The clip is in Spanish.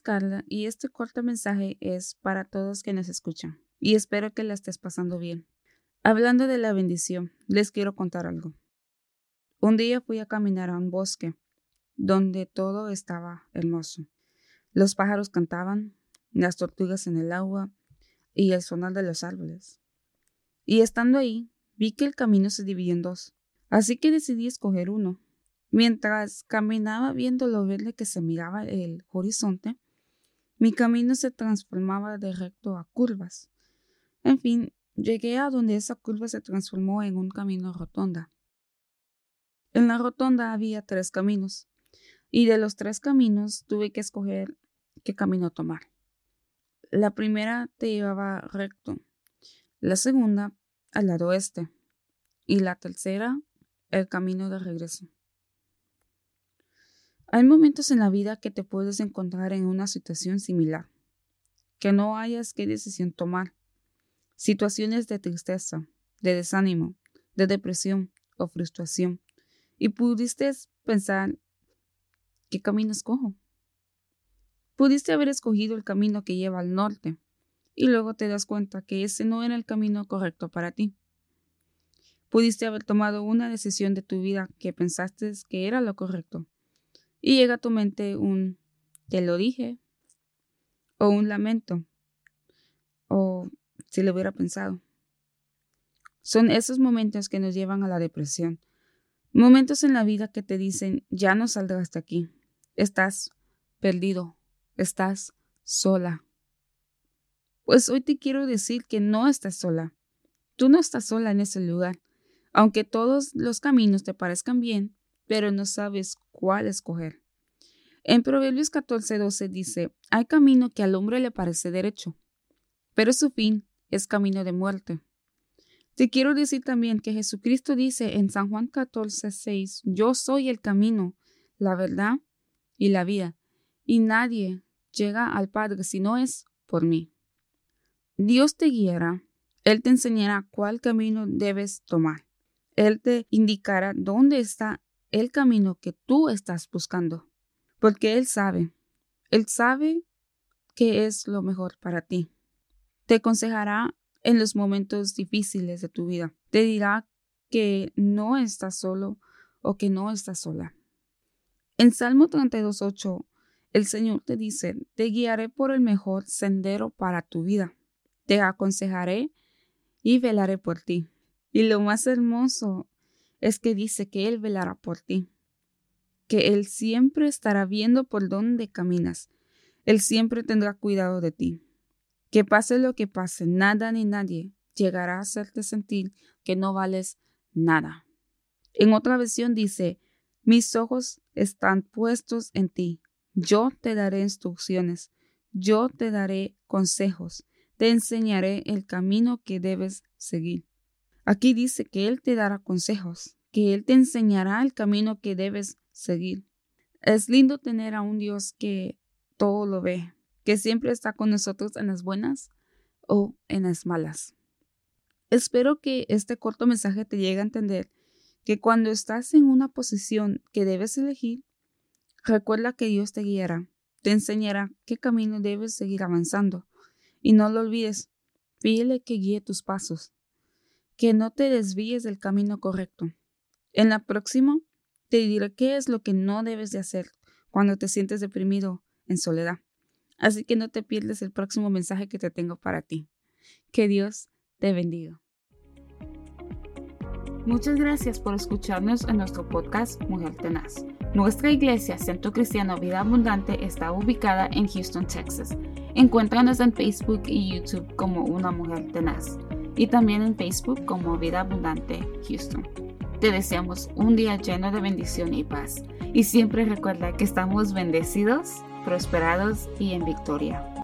Carla y este corto mensaje es para todos que nos escuchan y espero que la estés pasando bien. Hablando de la bendición, les quiero contar algo. Un día fui a caminar a un bosque donde todo estaba hermoso. Los pájaros cantaban, las tortugas en el agua y el sonar de los árboles. Y estando ahí, vi que el camino se dividió en dos, así que decidí escoger uno. Mientras caminaba viendo lo verde que se miraba el horizonte, mi camino se transformaba de recto a curvas. En fin, llegué a donde esa curva se transformó en un camino rotonda. En la rotonda había tres caminos, y de los tres caminos tuve que escoger qué camino tomar. La primera te llevaba recto, la segunda al lado oeste y la tercera el camino de regreso. Hay momentos en la vida que te puedes encontrar en una situación similar, que no hayas qué decisión tomar. Situaciones de tristeza, de desánimo, de depresión o frustración. Y pudiste pensar, ¿qué camino escojo? Pudiste haber escogido el camino que lleva al norte y luego te das cuenta que ese no era el camino correcto para ti. Pudiste haber tomado una decisión de tu vida que pensaste que era lo correcto y llega a tu mente un te lo dije o un lamento o si lo hubiera pensado. Son esos momentos que nos llevan a la depresión. Momentos en la vida que te dicen ya no saldrás de aquí. Estás perdido. Estás sola. Pues hoy te quiero decir que no estás sola. Tú no estás sola en ese lugar. Aunque todos los caminos te parezcan bien, pero no sabes cuál escoger. En Proverbios 14:12 dice, hay camino que al hombre le parece derecho, pero su fin es camino de muerte. Te quiero decir también que Jesucristo dice en San Juan 14:6, yo soy el camino, la verdad y la vida, y nadie llega al Padre si no es por mí. Dios te guiará, Él te enseñará cuál camino debes tomar. Él te indicará dónde está el camino que tú estás buscando, porque Él sabe, Él sabe qué es lo mejor para ti. Te aconsejará en los momentos difíciles de tu vida. Te dirá que no estás solo o que no estás sola. En Salmo 32.8, el Señor te dice, te guiaré por el mejor sendero para tu vida. Te aconsejaré y velaré por ti. Y lo más hermoso es que dice que Él velará por ti, que Él siempre estará viendo por dónde caminas, Él siempre tendrá cuidado de ti. Que pase lo que pase, nada ni nadie llegará a hacerte sentir que no vales nada. En otra versión dice, mis ojos están puestos en ti, yo te daré instrucciones, yo te daré consejos, te enseñaré el camino que debes seguir. Aquí dice que Él te dará consejos, que Él te enseñará el camino que debes seguir. Es lindo tener a un Dios que todo lo ve, que siempre está con nosotros en las buenas o en las malas. Espero que este corto mensaje te llegue a entender que cuando estás en una posición que debes elegir, recuerda que Dios te guiará, te enseñará qué camino debes seguir avanzando. Y no lo olvides, pídele que guíe tus pasos que no te desvíes del camino correcto. En la próxima te diré qué es lo que no debes de hacer cuando te sientes deprimido en soledad. Así que no te pierdes el próximo mensaje que te tengo para ti. Que Dios te bendiga. Muchas gracias por escucharnos en nuestro podcast Mujer Tenaz. Nuestra iglesia, Centro Cristiano Vida Abundante, está ubicada en Houston, Texas. Encuéntranos en Facebook y YouTube como Una Mujer Tenaz y también en Facebook como Vida Abundante Houston. Te deseamos un día lleno de bendición y paz. Y siempre recuerda que estamos bendecidos, prosperados y en victoria.